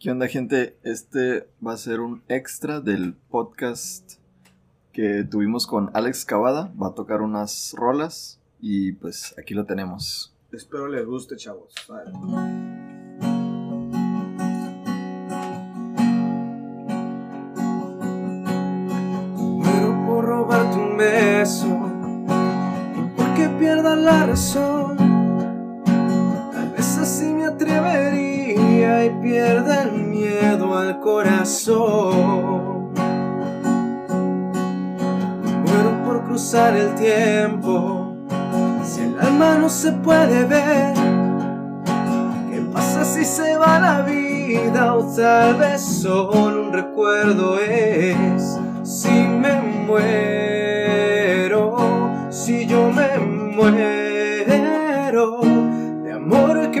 ¿Qué onda, gente? Este va a ser un extra del podcast que tuvimos con Alex Cavada. Va a tocar unas rolas y pues aquí lo tenemos. Espero les guste, chavos. Muero por robarte un beso y porque pierda la razón. Y pierda el miedo al corazón. Muero por cruzar el tiempo si el alma no se puede ver. ¿Qué pasa si se va la vida o tal vez solo un recuerdo es? Si me muero, si yo me muero, de amor que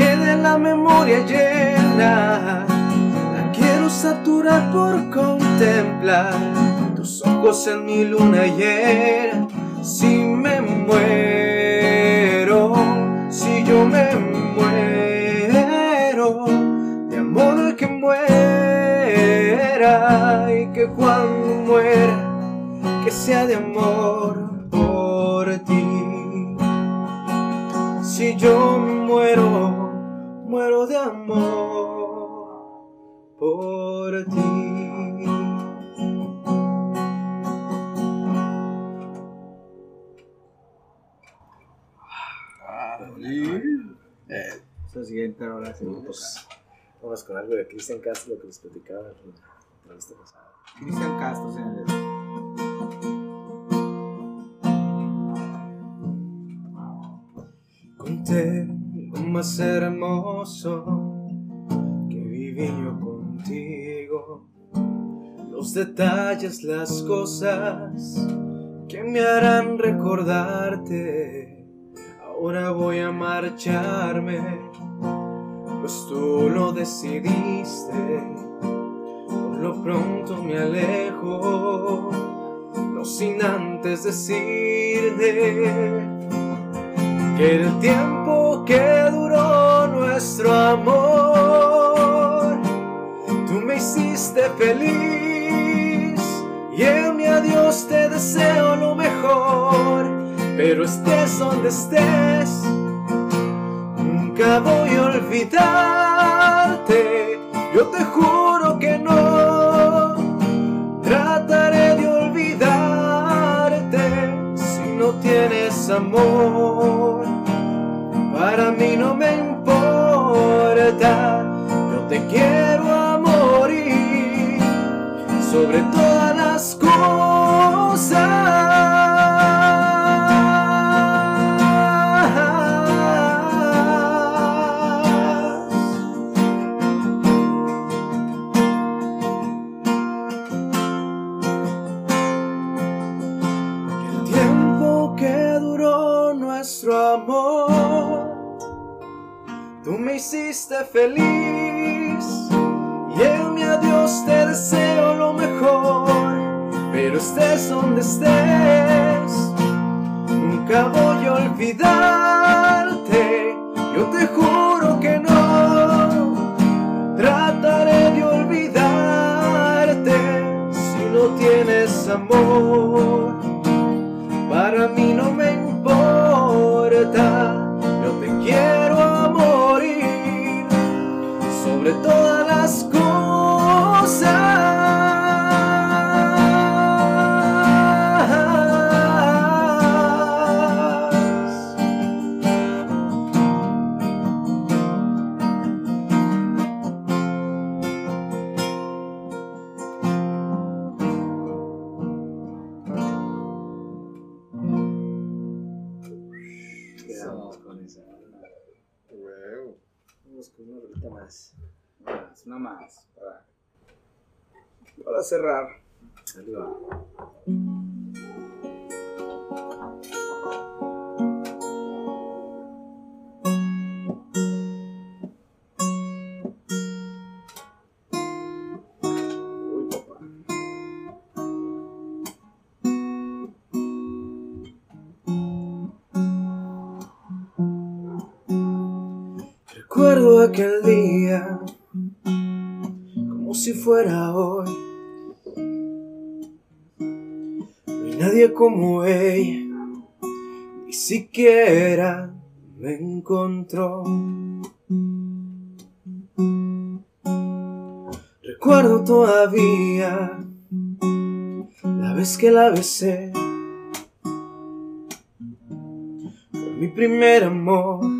quede la memoria llena. La quiero saturar por contemplar tus ojos en mi luna llena. Si me muero, si yo me muero, de amor que muera y que cuando muera, que sea de amor por ti. Si yo amor por ti. Eh, Esa siguiente ahora sí vamos a tocar. Vamos con algo de Cristian Castro, lo que les platicaba en la entrevista pasada. Cristian Castro, señores. Conté lo más hermoso contigo. Los detalles, las cosas que me harán recordarte. Ahora voy a marcharme, pues tú lo decidiste. Por lo pronto me alejo, no sin antes decirte que el tiempo que duró nuestro amor, hiciste feliz. Y en mi adiós te deseo lo mejor, pero estés donde estés, nunca voy a olvidarte, yo te juro que no, trataré de olvidarte si no tienes amor. Sobre todas las cosas. el tiempo que duró nuestro amor, tú me hiciste feliz y en mi adiós te estés donde estés, nunca voy a olvidarte, yo te juro que no, trataré de olvidarte si no tienes amor. Más. Más, una más. Para, para cerrar. Ahí va. Aquel día como si fuera hoy. No hay nadie como ella, ni siquiera me encontró. Recuerdo todavía la vez que la besé. Fue mi primer amor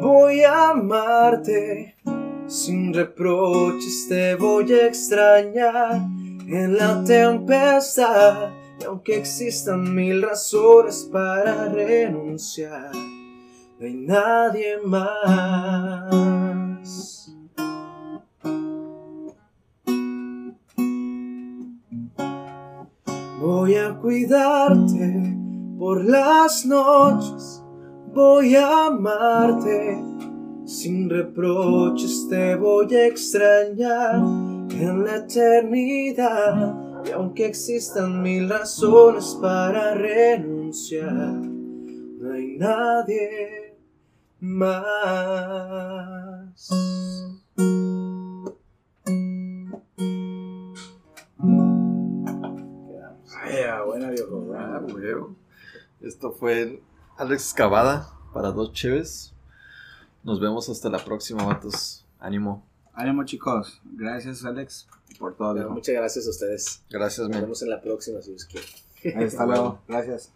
Voy a amarte sin reproches. Te voy a extrañar en la tempestad. Y aunque existan mil razones para renunciar, no hay nadie más. Voy a cuidarte por las noches, voy a amarte sin reproches, te voy a extrañar en la eternidad. Y aunque existan mil razones para renunciar, no hay nadie más. Vaya, buena viejo. Ah, huevo. Esto fue Alex Cavada para Dos Cheves. Nos vemos hasta la próxima, vatos. Ánimo. Ánimo, chicos. Gracias, Alex, por todo, Bueno, muchas gracias a ustedes. Gracias, Nos vemos en la próxima si quiere. Hasta luego. Gracias.